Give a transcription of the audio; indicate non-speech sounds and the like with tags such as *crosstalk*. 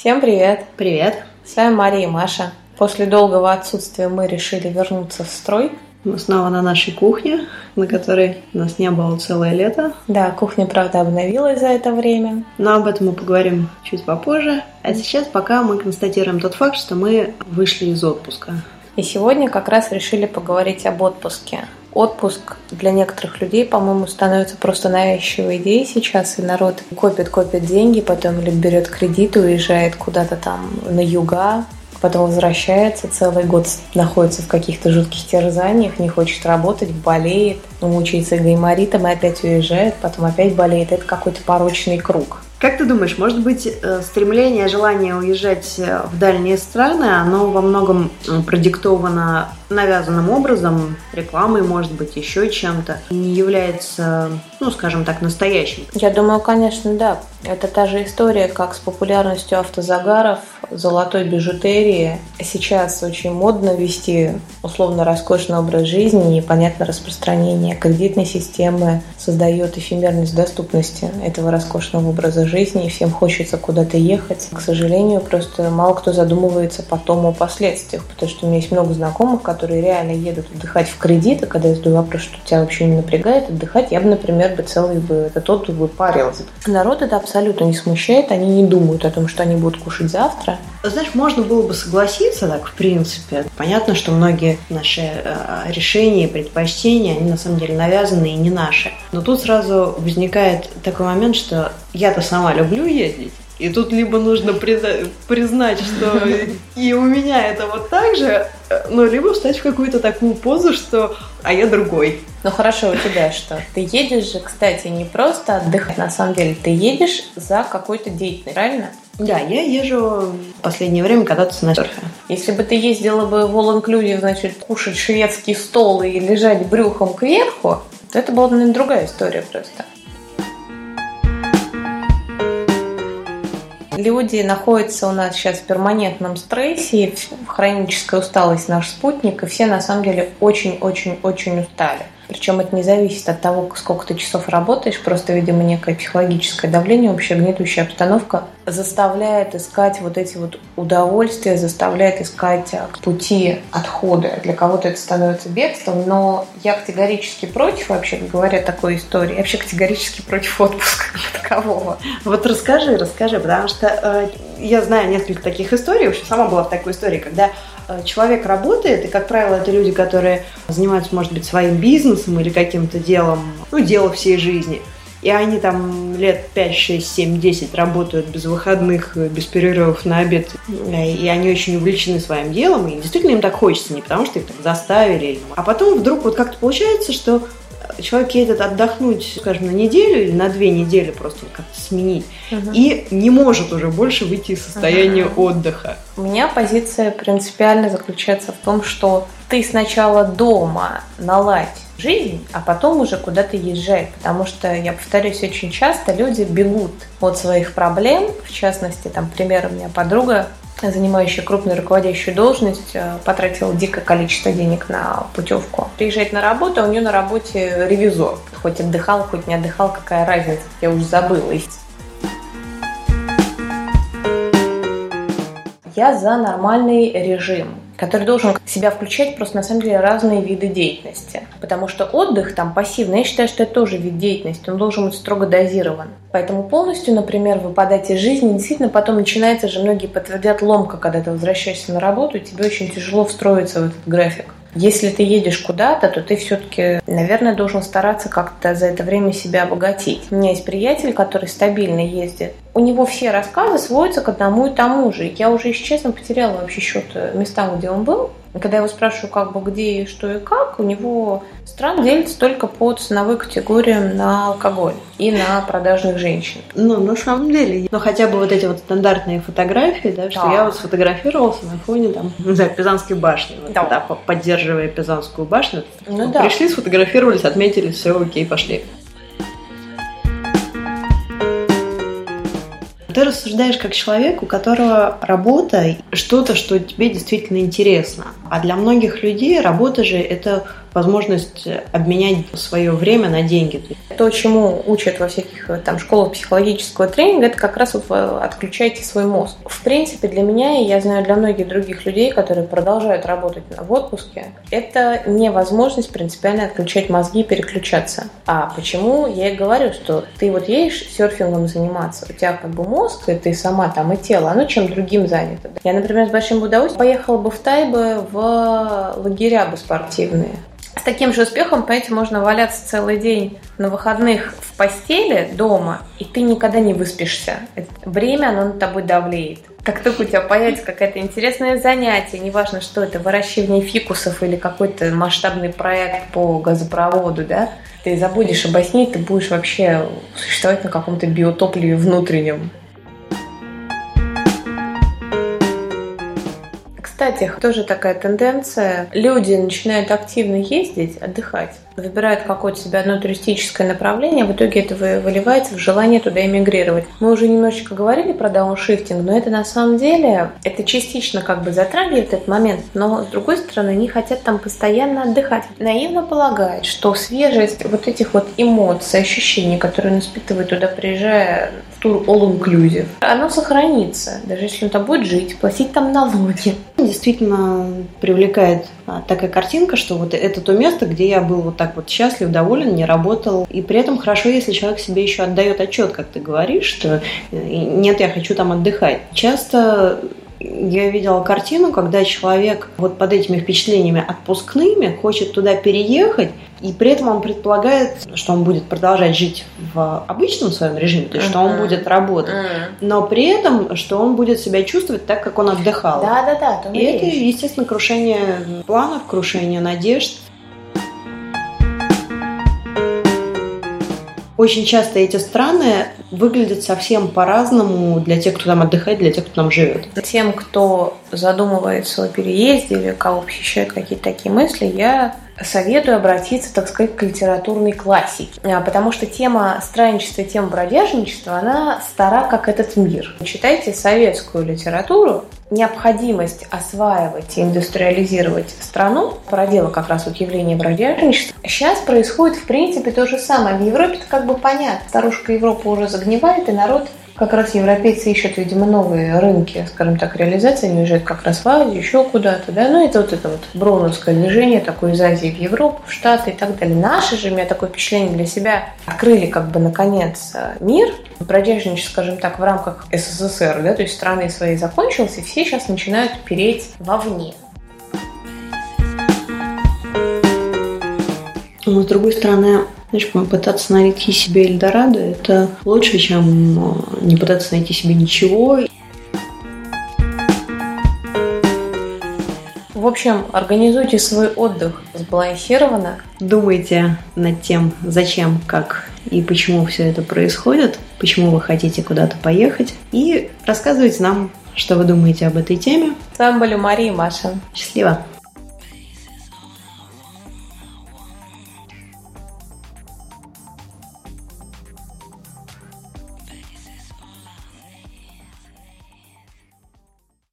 Всем привет! Привет! С вами Мария и Маша. После долгого отсутствия мы решили вернуться в строй. Мы снова на нашей кухне, на которой нас не было целое лето. Да, кухня, правда, обновилась за это время. Но об этом мы поговорим чуть попозже. А сейчас пока мы констатируем тот факт, что мы вышли из отпуска. И сегодня как раз решили поговорить об отпуске. Отпуск для некоторых людей, по-моему, становится просто навязчивой идеей сейчас, и народ копит, копит деньги, потом или берет кредит, уезжает куда-то там на юга, потом возвращается, целый год находится в каких-то жутких терзаниях, не хочет работать, болеет, мучается гайморитом и опять уезжает, потом опять болеет. Это какой-то порочный круг. Как ты думаешь, может быть, э, стремление, желание уезжать э, в дальние страны, оно во многом продиктовано навязанным образом, рекламой, может быть, еще чем-то, не является, ну, скажем так, настоящим? Я думаю, конечно, да. Это та же история, как с популярностью автозагаров, золотой бижутерии. Сейчас очень модно вести условно роскошный образ жизни, непонятно распространение кредитной системы создает эфемерность доступности этого роскошного образа жизни, и всем хочется куда-то ехать. К сожалению, просто мало кто задумывается потом о последствиях, потому что у меня есть много знакомых, которые реально едут отдыхать в кредит, и когда я задаю вопрос, что тебя вообще не напрягает отдыхать, я бы, например, бы целый бы этот отдых бы парился. Народ это абсолютно не смущает, они не думают о том, что они будут кушать завтра. Знаешь, можно было бы согласиться так, в принципе. Понятно, что многие наши э, решения предпочтения, они на самом деле навязаны и не наши. Но тут сразу возникает такой момент, что я-то сама люблю ездить, и тут либо нужно признать, что и у меня это вот так же, ну, либо встать в какую-то такую позу, что «а я другой». Ну хорошо, у тебя что? Ты едешь же, кстати, не просто отдыхать, на самом деле, ты едешь за какой-то деятельностью, правильно? Да, я езжу в последнее время кататься на серфе. Если бы ты ездила бы в all inclusive, значит, кушать шведский стол и лежать брюхом кверху, то это была, наверное, другая история просто. Люди находятся у нас сейчас в перманентном стрессе, хроническая усталость наш спутник, и все на самом деле очень-очень-очень устали. Причем это не зависит от того, сколько ты часов работаешь, просто, видимо, некое психологическое давление, вообще гнетущая обстановка заставляет искать вот эти вот удовольствия, заставляет искать а, пути отхода. Для кого-то это становится бедством, но я категорически против, вообще говоря, такой истории. Я вообще категорически против отпуска *laughs* такового. Вот расскажи, расскажи, потому что э, я знаю несколько таких историй, вообще сама была в такой истории, когда человек работает, и, как правило, это люди, которые занимаются, может быть, своим бизнесом или каким-то делом, ну, дело всей жизни. И они там лет 5, 6, 7, 10 работают без выходных, без перерывов на обед. И они очень увлечены своим делом. И действительно им так хочется, не потому что их так заставили. А потом вдруг вот как-то получается, что человек едет отдохнуть, скажем, на неделю или на две недели просто как-то сменить, угу. и не может уже больше выйти из состояния угу. отдыха. У меня позиция принципиально заключается в том, что ты сначала дома наладь жизнь, а потом уже куда-то езжай. Потому что, я повторюсь, очень часто люди бегут от своих проблем. В частности, там, пример, у меня подруга занимающая крупную руководящую должность, э, потратила дикое количество денег на путевку. Приезжает на работу, а у нее на работе ревизор. Хоть отдыхал, хоть не отдыхал, какая разница, я уже забыла. Я за нормальный режим который должен в себя включать просто на самом деле разные виды деятельности. Потому что отдых там пассивный, я считаю, что это тоже вид деятельности, он должен быть строго дозирован. Поэтому полностью, например, выпадать из жизни, действительно потом начинается же, многие подтвердят ломка, когда ты возвращаешься на работу, и тебе очень тяжело встроиться в этот график. Если ты едешь куда-то, то ты все-таки, наверное, должен стараться как-то за это время себя обогатить. У меня есть приятель, который стабильно ездит. У него все рассказы сводятся к одному и тому же. Я уже, если честно, потеряла вообще счет местам, где он был. Когда я его спрашиваю, как бы где и что и как, у него стран делится только по ценовой категориям на алкоголь и на продажных женщин. Ну, на самом деле, ну хотя бы вот эти вот стандартные фотографии, да, да. что я вот сфотографировался на фоне там, *laughs* не знаю, Пизанской башни, вот, да. да, поддерживая Пизанскую башню. Ну, да. Пришли, сфотографировались, отметили, все, окей, пошли. Ты рассуждаешь как человек, у которого работа что-то, что тебе действительно интересно. А для многих людей работа же это возможность обменять свое время на деньги. То, чему учат во всяких там школах психологического тренинга, это как раз вот отключайте свой мозг. В принципе, для меня, и я знаю для многих других людей, которые продолжают работать в отпуске, это невозможность принципиально отключать мозги и переключаться. А почему? Я и говорю, что ты вот едешь серфингом заниматься, у тебя как бы мозг, и ты сама там и тело, оно чем другим занято. Я, например, с большим удовольствием поехала бы в Тайбы в лагеря бы спортивные. С таким же успехом, понимаете, можно валяться целый день на выходных в постели дома, и ты никогда не выспишься. Время, оно над тобой давлеет. Как только у тебя появится какое-то интересное занятие, неважно, что это, выращивание фикусов или какой-то масштабный проект по газопроводу, да, ты забудешь обо сне, ты будешь вообще существовать на каком-то биотопливе внутреннем. Кстати, тоже такая тенденция. Люди начинают активно ездить, отдыхать выбирают какое-то себе одно туристическое направление, в итоге это выливается в желание туда эмигрировать. Мы уже немножечко говорили про дауншифтинг, но это на самом деле, это частично как бы затрагивает этот момент, но с другой стороны, они хотят там постоянно отдыхать. Наивно полагают, что свежесть вот этих вот эмоций, ощущений, которые он испытывает туда, приезжая в тур All Inclusive, оно сохранится, даже если он там будет жить, платить там налоги. Действительно привлекает а, такая картинка, что вот это то место, где я был вот так вот счастлив, доволен, не работал. И при этом хорошо, если человек себе еще отдает отчет, как ты говоришь, что э, нет, я хочу там отдыхать. Часто я видела картину, когда человек вот под этими впечатлениями отпускными хочет туда переехать, и при этом он предполагает, что он будет продолжать жить в обычном своем режиме, то есть uh-huh. что он будет работать, uh-huh. но при этом, что он будет себя чувствовать так, как он отдыхал. Да, да, да. И это, естественно, крушение планов, крушение надежд. Очень часто эти страны выглядят совсем по-разному для тех, кто там отдыхает, для тех, кто там живет. Тем, кто задумывается о переезде или кого посещают какие-то такие мысли, я советую обратиться, так сказать, к литературной классике. А, потому что тема странничества, тема бродяжничества, она стара, как этот мир. Читайте советскую литературу, необходимость осваивать и индустриализировать страну породила как раз вот явление бродяжничества. Сейчас происходит, в принципе, то же самое. В Европе это как бы понятно. Старушка Европа уже загнивает, и народ как раз европейцы ищут, видимо, новые рынки, скажем так, реализации. Они уезжают как раз в Азию, еще куда-то, да. Ну, это вот это вот броуновское движение такое из Азии в Европу, в Штаты и так далее. Наши же, у меня такое впечатление для себя, открыли как бы наконец мир, бродяжничество, скажем так, в рамках СССР, да, то есть страны своей закончилась, и все сейчас начинают переть вовне. Но, с другой стороны, знаешь, пытаться найти себе Эльдорадо – это лучше, чем э, не пытаться найти себе ничего. В общем, организуйте свой отдых сбалансированно. Думайте над тем, зачем, как и почему все это происходит, почему вы хотите куда-то поехать. И рассказывайте нам, что вы думаете об этой теме. С вами были Мария и Маша. Счастливо!